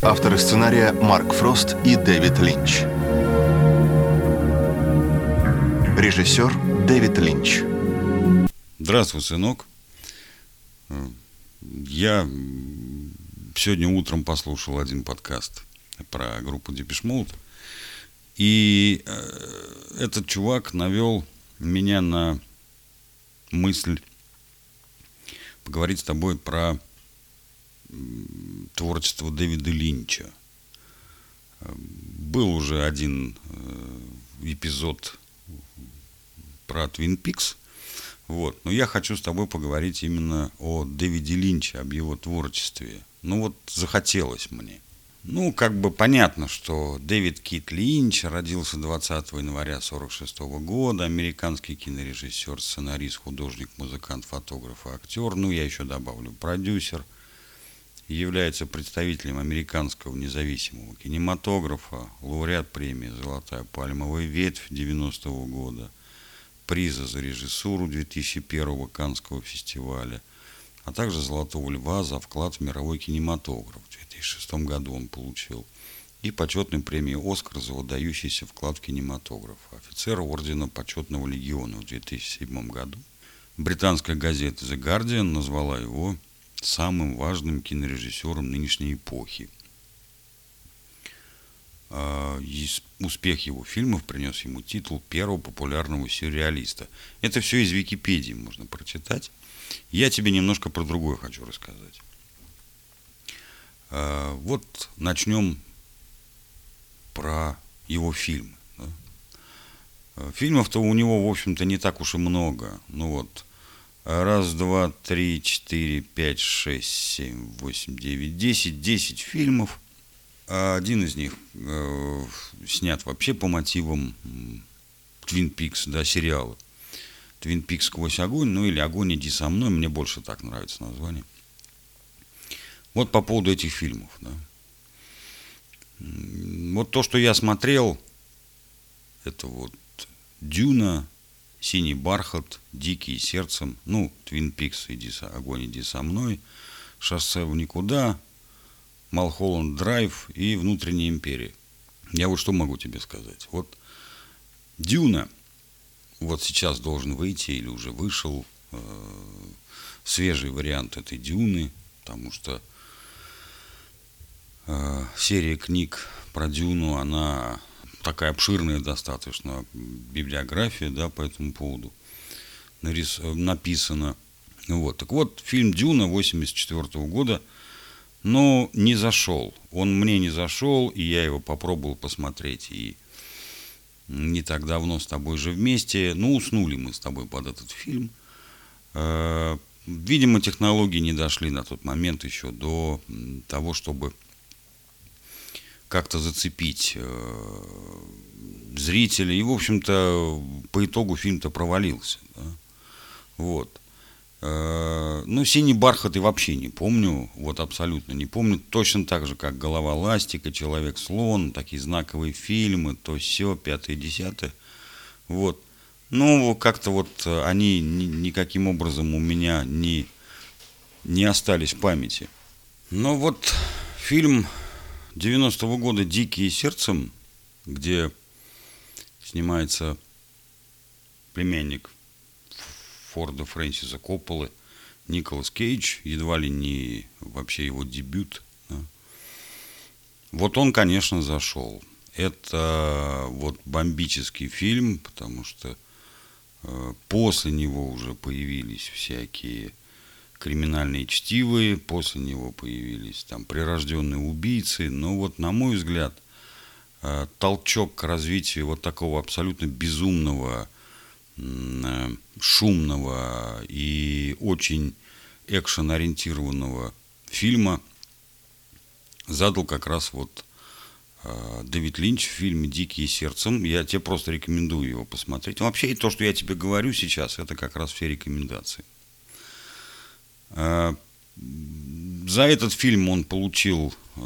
Авторы сценария Марк Фрост и Дэвид Линч. Режиссер Дэвид Линч. Здравствуй, сынок. Я сегодня утром послушал один подкаст про группу Depeche Mode. И э, этот чувак навел меня на мысль поговорить с тобой про творчество Дэвида Линча. Был уже один э, эпизод про Твин Пикс. Вот. Но я хочу с тобой поговорить именно о Дэвиде Линче, об его творчестве. Ну вот захотелось мне. Ну, как бы понятно, что Дэвид Кит Линч родился 20 января 1946 года, американский кинорежиссер, сценарист, художник, музыкант, фотограф и актер. Ну, я еще добавлю продюсер – является представителем американского независимого кинематографа, лауреат премии «Золотая пальмовая ветвь» 90-го года, приза за режиссуру 2001-го Каннского фестиваля, а также «Золотого льва» за вклад в мировой кинематограф. В 2006 году он получил. И почетную премию «Оскар» за выдающийся вклад в кинематограф. Офицер Ордена Почетного Легиона в 2007 году. Британская газета «The Guardian» назвала его самым важным кинорежиссером нынешней эпохи. А, успех его фильмов принес ему титул первого популярного сюрреалиста. Это все из Википедии можно прочитать. Я тебе немножко про другое хочу рассказать. А, вот начнем про его фильмы. А, фильмов-то у него, в общем-то, не так уж и много. Ну вот, Раз, два, три, четыре, пять, шесть, семь, восемь, девять, десять. Десять фильмов. Один из них э, снят вообще по мотивам Твин Пикс, да, сериала. Твин Пикс сквозь огонь, ну или Огонь иди со мной, мне больше так нравится название. Вот по поводу этих фильмов, да. Вот то, что я смотрел, это вот Дюна, Синий бархат, Дикий сердцем, ну, Твин Пикс, иди со, огонь, иди со мной, Шоссе в никуда, Малхолланд Драйв и Внутренняя империя. Я вот что могу тебе сказать. Вот Дюна, вот сейчас должен выйти или уже вышел э, свежий вариант этой Дюны, потому что э, серия книг про Дюну, она такая обширная достаточно библиография, да, по этому поводу нарис, написано. Вот. Так вот, фильм «Дюна» 84 года, но не зашел. Он мне не зашел, и я его попробовал посмотреть. И не так давно с тобой же вместе, ну, уснули мы с тобой под этот фильм. Э, видимо, технологии не дошли на тот момент еще до того, чтобы как-то зацепить э, зрителей. И, в общем-то, по итогу фильм-то провалился. Да? Вот. Э, ну, «Синий бархат» и вообще не помню, вот абсолютно не помню. Точно так же, как «Голова ластика», «Человек-слон», такие знаковые фильмы, то все, пятое, десятое. Вот. Ну, как-то вот они ни, никаким образом у меня не, не остались в памяти. Но вот фильм 90-го года «Дикие сердцем», где снимается племянник Форда Фрэнсиса Копполы, Николас Кейдж, едва ли не вообще его дебют. Да. Вот он, конечно, зашел. Это вот бомбический фильм, потому что э, после него уже появились всякие криминальные чтивые, после него появились там прирожденные убийцы, но вот, на мой взгляд, э, толчок к развитию вот такого абсолютно безумного, э, шумного и очень экшен-ориентированного фильма задал как раз вот э, Дэвид Линч в фильме «Дикие сердцем». Я тебе просто рекомендую его посмотреть. Вообще, и то, что я тебе говорю сейчас, это как раз все рекомендации. А, за этот фильм он получил э,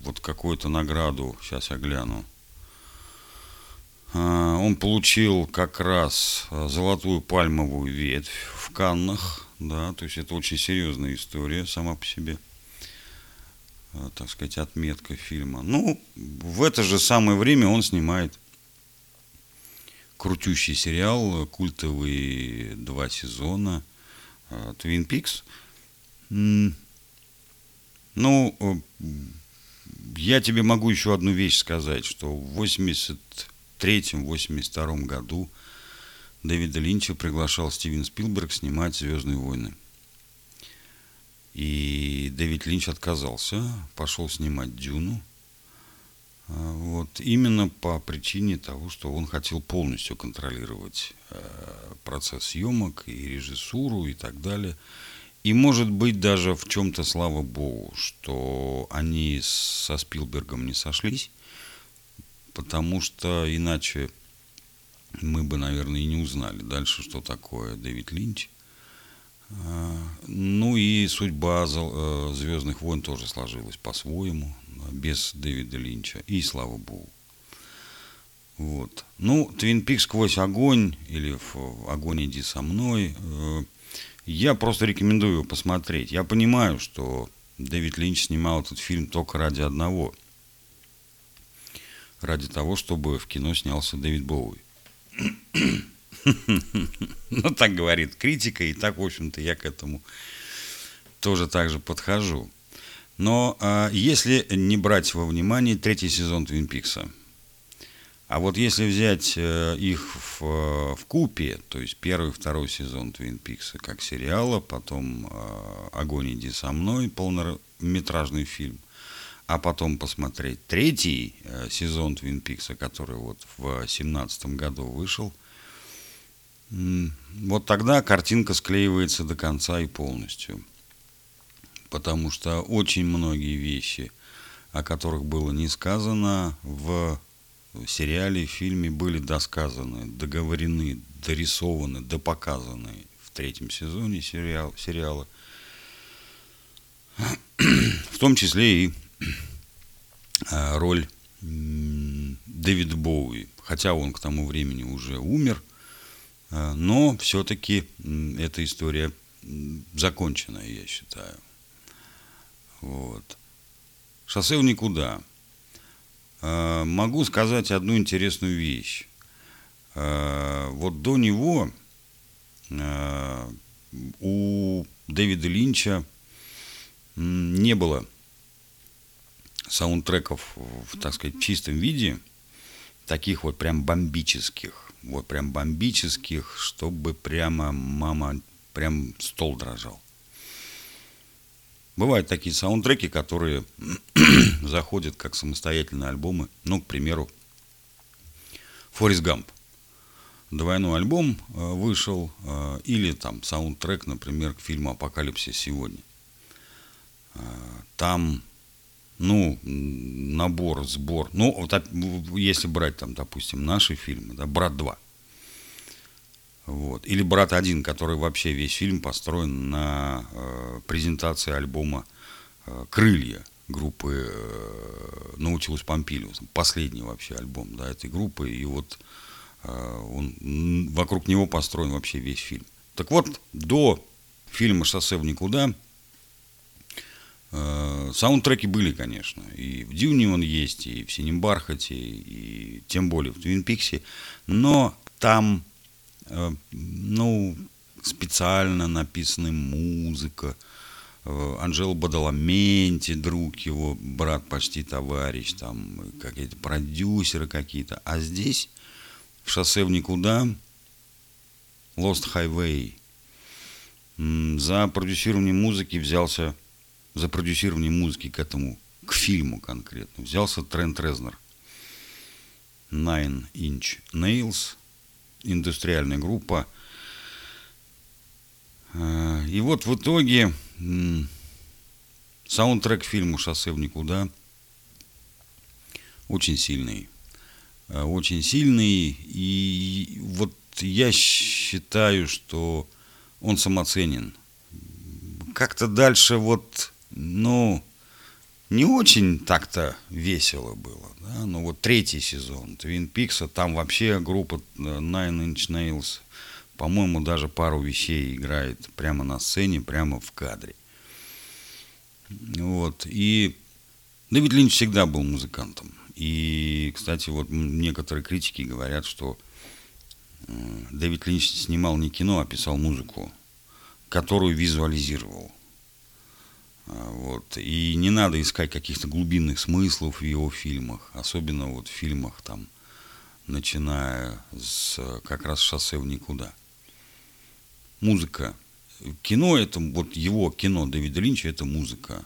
вот какую-то награду, сейчас я гляну. А, он получил как раз э, золотую пальмовую ветвь в Каннах, да, то есть это очень серьезная история сама по себе. э, так сказать, отметка фильма. Ну, в это же самое время он снимает крутющий сериал, культовые два сезона Твин Пикс. Ну, я тебе могу еще одну вещь сказать, что в 83-82 году Дэвида Линча приглашал Стивен Спилберг снимать «Звездные войны». И Дэвид Линч отказался, пошел снимать «Дюну». А, вот, именно по причине того, что он хотел полностью контролировать э, процесс съемок и режиссуру и так далее. И может быть даже в чем-то, слава богу, что они со Спилбергом не сошлись, потому что иначе мы бы, наверное, и не узнали дальше, что такое Дэвид Линч. А, ну и судьба э, Звездных войн тоже сложилась по-своему, без Дэвида Линча, и слава богу. Вот. Ну, Твин Пик сквозь огонь или в огонь иди со мной. Э, я просто рекомендую его посмотреть. Я понимаю, что Дэвид Линч снимал этот фильм только ради одного. Ради того, чтобы в кино снялся Дэвид Боуи. Ну, так говорит критика, и так, в общем-то, я к этому тоже так же подхожу. Но а, если не брать во внимание третий сезон Твин Пикса, а вот если взять э, их в, в купе, то есть первый, второй сезон Твин Пикса как сериала, потом э, «Огонь, иди со мной», полнометражный фильм, а потом посмотреть третий э, сезон Твин Пикса, который вот в семнадцатом году вышел, вот тогда картинка склеивается до конца и полностью. Потому что очень многие вещи, о которых было не сказано, в сериале, в фильме были досказаны, договорены, дорисованы, допоказаны в третьем сезоне сериал, сериала. В том числе и а, роль Дэвида Боуи. Хотя он к тому времени уже умер, а, но все-таки эта история закончена, я считаю. Вот. Шоссе в никуда. А, могу сказать одну интересную вещь. Вот до него у Дэвида Линча не было саундтреков в, так сказать, чистом виде, таких вот прям бомбических, вот прям бомбических, чтобы прямо мама, прям стол дрожал. Бывают такие саундтреки, которые заходят как самостоятельные альбомы. Ну, к примеру, Форрест Гамп. Двойной альбом э, вышел, э, или там саундтрек, например, к фильму «Апокалипсис сегодня». Э, там ну, набор, сбор. Ну, вот, если брать там, допустим, наши фильмы, да, «Брат 2», вот. Или «Брат 1», который вообще весь фильм построен на э, презентации альбома э, «Крылья» группы э, Наутилус Помпилиус. Последний вообще альбом да, этой группы. И вот э, он, вокруг него построен вообще весь фильм. Так вот, до фильма «Шоссе в никуда» Э, саундтреки были, конечно. И в Дюне он есть, и в Синем Бархате, и тем более в Твин Пиксе. Но там, ну, специально написана музыка. Э, Анжела Бадаламенти, друг его, брат, почти товарищ, там какие-то продюсеры какие-то. А здесь, в шоссе в никуда, Lost Highway. За продюсирование музыки взялся за продюсирование музыки к этому, к фильму конкретно, взялся Трент Резнер. Nine Inch Nails, индустриальная группа. Э, и вот в итоге саундтрек фильму «Шоссе в никуда» очень сильный. Э, очень сильный. И вот я считаю, что он самоценен. Как-то дальше вот ну, не очень так-то весело было. Да? Но вот третий сезон Твин Пикса, там вообще группа э, Nine Inch Nails, по-моему, даже пару вещей играет прямо на сцене, прямо в кадре. Вот. И Дэвид Линч всегда был музыкантом. И, кстати, вот некоторые критики говорят, что э, Дэвид Линч снимал не кино, а писал музыку, которую визуализировал. А, вот. И не надо искать каких-то глубинных смыслов в его фильмах, особенно вот в фильмах там, начиная с как раз шоссе в никуда. Музыка. Кино это, вот его кино Дэвида Линча это музыка.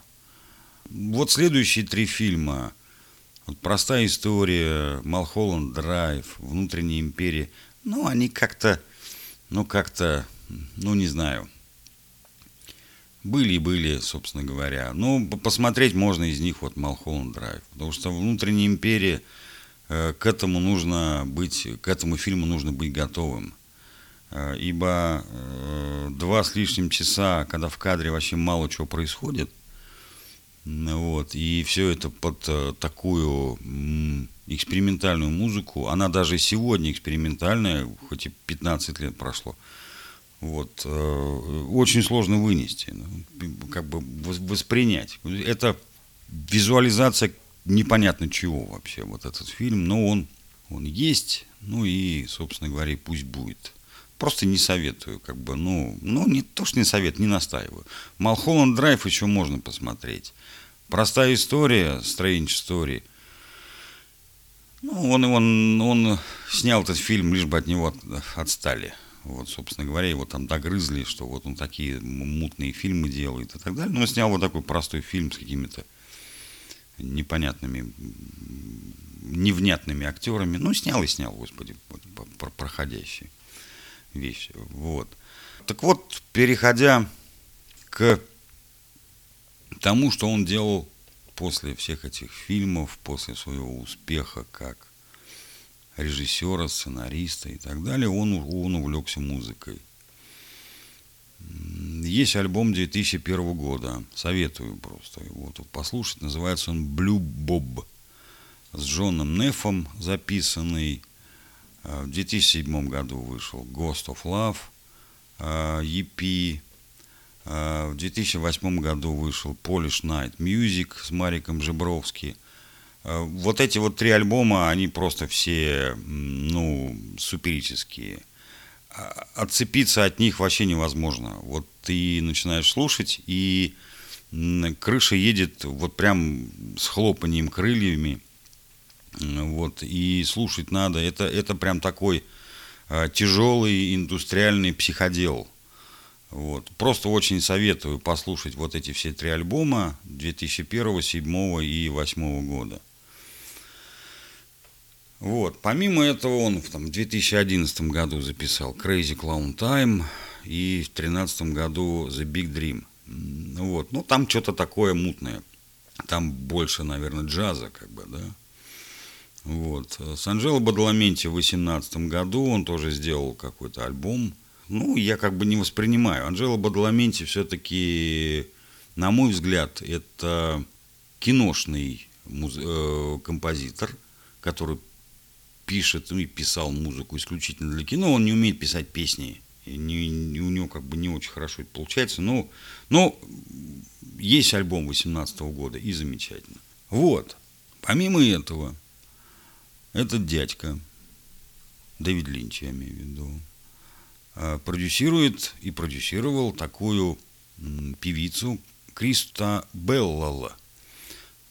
Вот следующие три фильма. Вот простая история, Малхолланд Драйв, Внутренняя империя. Ну, они как-то, ну, как-то, ну, не знаю, были и были, собственно говоря. Ну, посмотреть можно из них вот Малхолланд Драйв. Потому что внутренняя империя, э, к этому нужно быть, к этому фильму нужно быть готовым. Э, ибо э, два с лишним часа, когда в кадре вообще мало чего происходит, вот, и все это под такую экспериментальную музыку, она даже сегодня экспериментальная, хоть и 15 лет прошло, вот, э, очень сложно вынести, ну, как бы воспринять. Это визуализация непонятно чего вообще, вот этот фильм, но он, он есть, ну и, собственно говоря, пусть будет. Просто не советую, как бы, ну, ну не то, что не совет, не настаиваю. Малхолланд Драйв еще можно посмотреть. Простая история, Strange Story. Ну, он, он, он снял этот фильм, лишь бы от него отстали. Вот, собственно говоря, его там догрызли, что вот он такие мутные фильмы делает и так далее. Но он снял вот такой простой фильм с какими-то непонятными, невнятными актерами. Ну, снял и снял, господи, проходящие вещи. Вот. Так вот, переходя к тому, что он делал после всех этих фильмов, после своего успеха как режиссера, сценариста и так далее, он, он увлекся музыкой. Есть альбом 2001 года, советую просто его тут послушать, называется он «Blue Bob» с Джоном Нефом записанный. А, в 2007 году вышел «Ghost of Love», EP. А, в 2008 году вышел «Polish Night Music» с Мариком Жебровским. Вот эти вот три альбома, они просто все, ну, суперические. А, отцепиться от них вообще невозможно. Вот ты начинаешь слушать, и крыша едет вот прям с хлопанием крыльями. Вот, и слушать надо. Это, это прям такой а, тяжелый индустриальный психодел. Вот. Просто очень советую послушать вот эти все три альбома 2001, 2007 и 2008 года. Вот. Помимо этого он в там, 2011 году записал Crazy Clown Time и в 2013 году The Big Dream. Вот. Ну, там что-то такое мутное. Там больше, наверное, джаза, как бы, да. Вот. С Анжело Бадаламенти в 2018 году он тоже сделал какой-то альбом. Ну, я как бы не воспринимаю. Анжело Бадаламенти все-таки, на мой взгляд, это киношный муз... э, композитор, который пишет ну, и писал музыку исключительно для кино, он не умеет писать песни. И не, не, у него как бы не очень хорошо это получается. Но, но есть альбом 18 года, и замечательно. Вот. Помимо этого, этот дядька, Дэвид Линч, я имею в виду, а, продюсирует и продюсировал такую певицу Криста Беллала –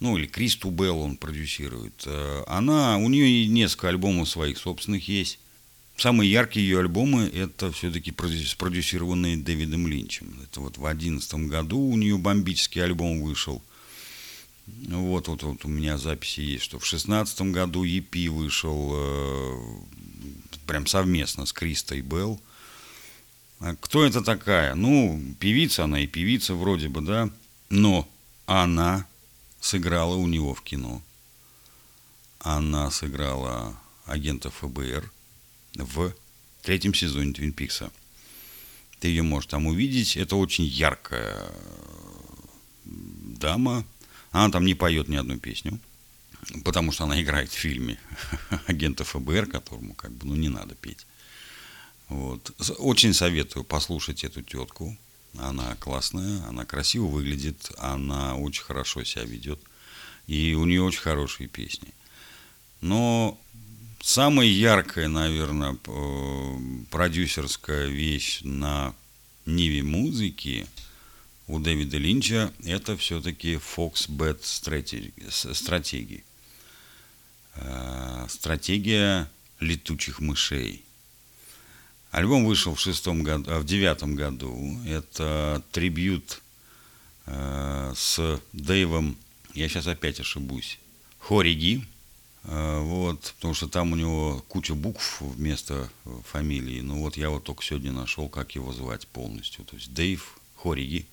ну или Кристу Белл он продюсирует, э, она, у нее несколько альбомов своих собственных есть. Самые яркие ее альбомы это все-таки спродюсированные Дэвидом Линчем. Это вот в 2011 году у нее бомбический альбом вышел. Вот, вот, вот у меня записи есть, что в 2016 году EP вышел э, прям совместно с Кристой Белл. А кто это такая? Ну, певица она и певица вроде бы, да, но она сыграла у него в кино. Она сыграла агента ФБР в третьем сезоне Твин Пикса. Ты ее можешь там увидеть. Это очень яркая дама. Она там не поет ни одну песню, потому что она играет в фильме агента ФБР, которому как бы ну не надо петь. Вот. Очень советую послушать эту тетку. Она классная, она красиво выглядит, она очень хорошо себя ведет. И у нее очень хорошие песни. Но самая яркая, наверное, продюсерская вещь на ниве музыки у Дэвида Линча это все-таки Fox Bet стратегии. Э, стратегия летучих мышей. Альбом вышел в шестом году, а в девятом году. Это трибют э, с Дэйвом, я сейчас опять ошибусь, Хориги. Э, вот, потому что там у него куча букв вместо фамилии. Ну вот я вот только сегодня нашел, как его звать полностью. То есть Дэйв Хориги.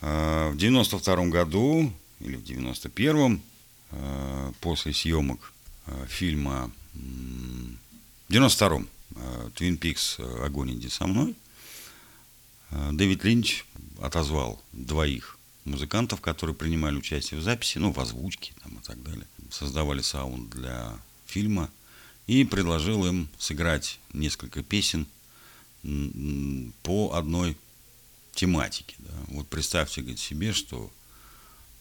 Э, в девяносто втором году или в девяносто первом Э, после съемок э, фильма в 92-м Твин Пикс «Огонь, иди со мной» э, Дэвид Линч отозвал двоих музыкантов, которые принимали участие в записи, ну, в озвучке там, и так далее, создавали саунд для фильма, и предложил им сыграть несколько песен по одной тематике. Да. Вот представьте говорит, себе, что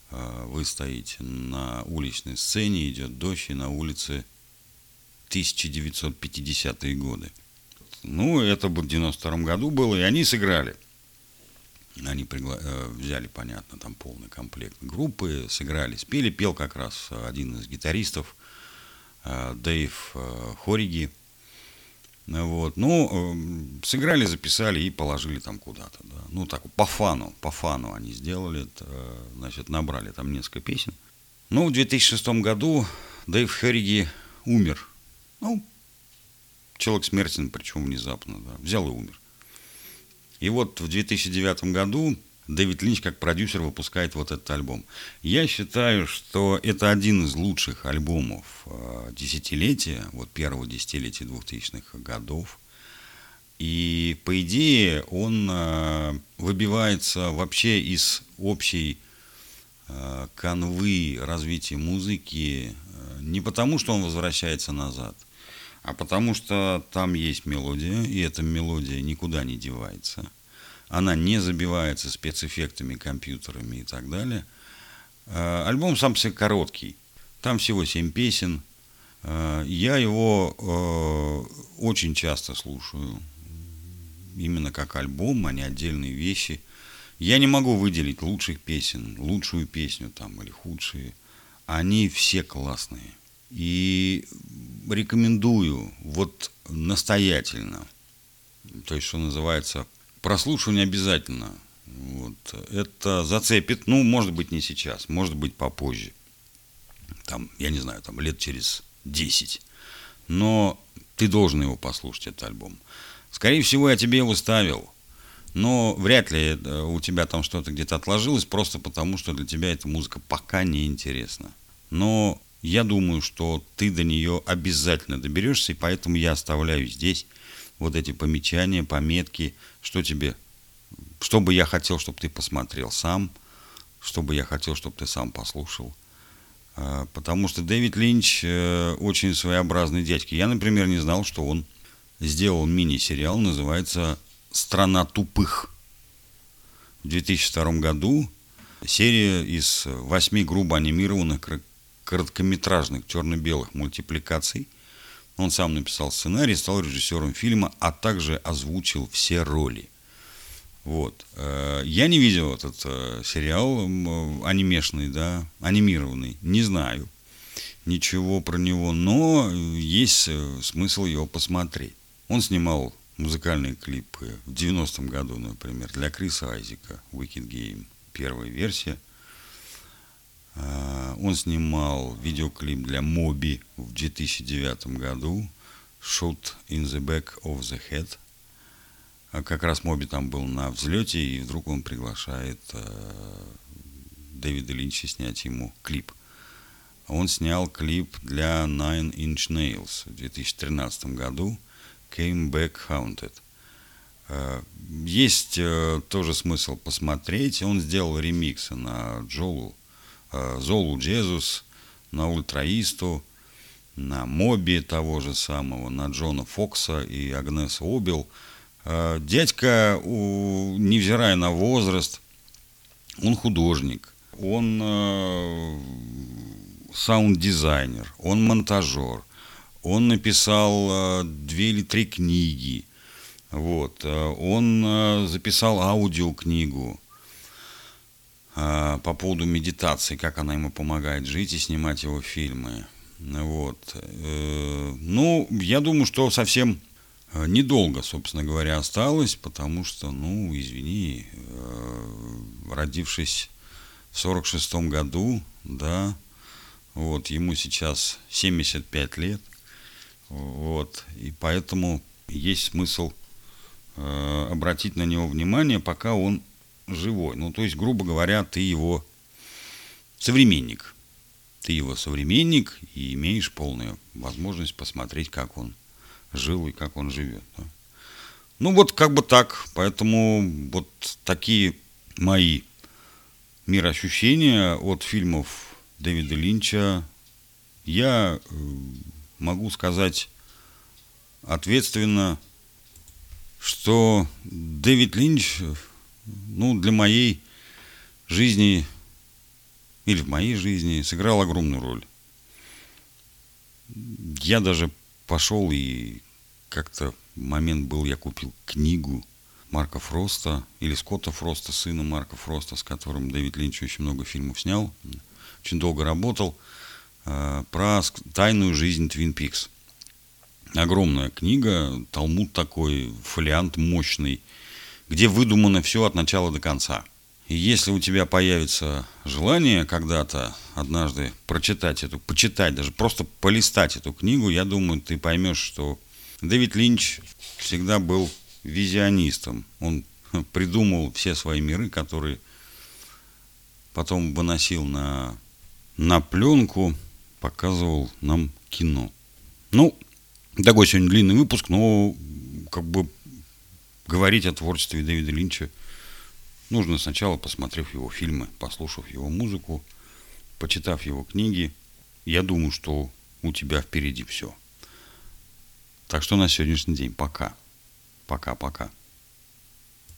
вы стоите на уличной сцене, идет дождь, и на улице 1950-е годы. Ну, это в 92 году было, и они сыграли. Они пригла... Э, взяли, понятно, там полный комплект группы, сыграли, спели, пел как раз один из гитаристов, э, Дэйв э, Хориги. Вот. Ну, эм, сыграли, записали и положили там куда-то. Да. Ну, так, по фану, по фану они сделали, значит, набрали там несколько песен. Ну, в 2006 году Дэйв Херриги умер. Ну, человек смертен, причем внезапно, да, взял и умер. И вот в 2009 году Дэвид Линч как продюсер выпускает вот этот альбом. Я считаю, что это один из лучших альбомов э, десятилетия, вот первого десятилетия 2000-х годов. И по идее он э, выбивается вообще из общей э, канвы развития музыки не потому, что он возвращается назад, а потому что там есть мелодия, и эта мелодия никуда не девается – она не забивается спецэффектами, компьютерами и так далее. А, альбом сам себе короткий, там всего семь песен. А, я его а, очень часто слушаю, именно как альбом, а не отдельные вещи. Я не могу выделить лучших песен, лучшую песню там или худшие. Они все классные. И рекомендую вот настоятельно, то есть, что называется, прослушивание обязательно. Вот. Это зацепит, ну, может быть, не сейчас, может быть, попозже. Там, я не знаю, там лет через 10. Но ты должен его послушать, этот альбом. Скорее всего, я тебе его ставил. Но вряд ли э, у тебя там что-то где-то отложилось, просто потому что для тебя эта музыка пока не интересна. Но я думаю, что ты до нее обязательно доберешься, и поэтому я оставляю здесь вот эти помечания, пометки, что тебе, что бы я хотел, чтобы ты посмотрел сам, что бы я хотел, чтобы ты сам послушал. А, потому что Дэвид Линч э, очень своеобразный дядька. Я, например, не знал, что он сделал мини-сериал, называется «Страна тупых». В 2002 году серия из восьми грубо анимированных короткометражных черно-белых мультипликаций – он сам написал сценарий, стал режиссером фильма, а также озвучил все роли. Вот. Э, я не видел этот э, сериал анимешный, да, анимированный, не знаю ничего про него, но есть э, смысл его посмотреть. Он снимал музыкальные клипы в 90-м году, например, для Криса Айзека, Wicked Game, первая версия – он снимал видеоклип для Моби в 2009 году «Shoot in the back of the head». А как раз Моби там был на взлете, и вдруг он приглашает э, Дэвида Линча снять ему клип. Он снял клип для Nine Inch Nails в 2013 году «Came Back Haunted». Э, есть э, тоже смысл посмотреть. Он сделал ремиксы на Джолу Э, Золу Джезус, на Ультраисту, на Моби того же самого, на Джона Фокса и Агнеса Обил. Дядька, невзирая на возраст, он художник. он э, саунд-дизайнер, он монтажер, он написал э, две или три книги, вот, э, он э, записал аудиокнигу э, по поводу медитации, как она ему помогает жить и снимать его фильмы. Вот. Э, ну, я думаю, что совсем э, недолго, собственно говоря, осталось, потому что, ну, извини, э, родившись в 46 году, да, вот, ему сейчас 75 лет, вот, и поэтому есть смысл э, обратить на него внимание, пока он живой. Ну, то есть, грубо говоря, ты его современник. Ты его современник и имеешь полную возможность посмотреть, как он жил и как он живет. да. Ну, вот как бы так. Поэтому вот такие мои мироощущения от фильмов Дэвида Линча. Я э, могу сказать ответственно, что Дэвид Линч, ну, для моей жизни или в моей жизни сыграл огромную роль. Я даже пошел и как-то момент был, я купил книгу Марка Фроста или Скотта Фроста, сына Марка Фроста, с которым Дэвид Линч очень много фильмов снял, очень долго работал, э, про тайную жизнь Твин Пикс. Огромная книга, талмуд такой, фолиант мощный, где выдумано все от начала до конца. И если у тебя появится желание когда-то однажды прочитать эту, почитать, даже просто полистать эту книгу, я думаю, ты поймешь, что Дэвид Линч всегда был визионистом. Он придумал все свои миры, которые потом выносил на, на пленку, показывал нам кино. Ну, такой сегодня длинный выпуск, но как бы говорить о творчестве Дэвида Линча нужно сначала, посмотрев его фильмы, послушав его музыку, почитав его книги. Я думаю, что у тебя впереди все. Так что на сегодняшний день пока. Пока-пока.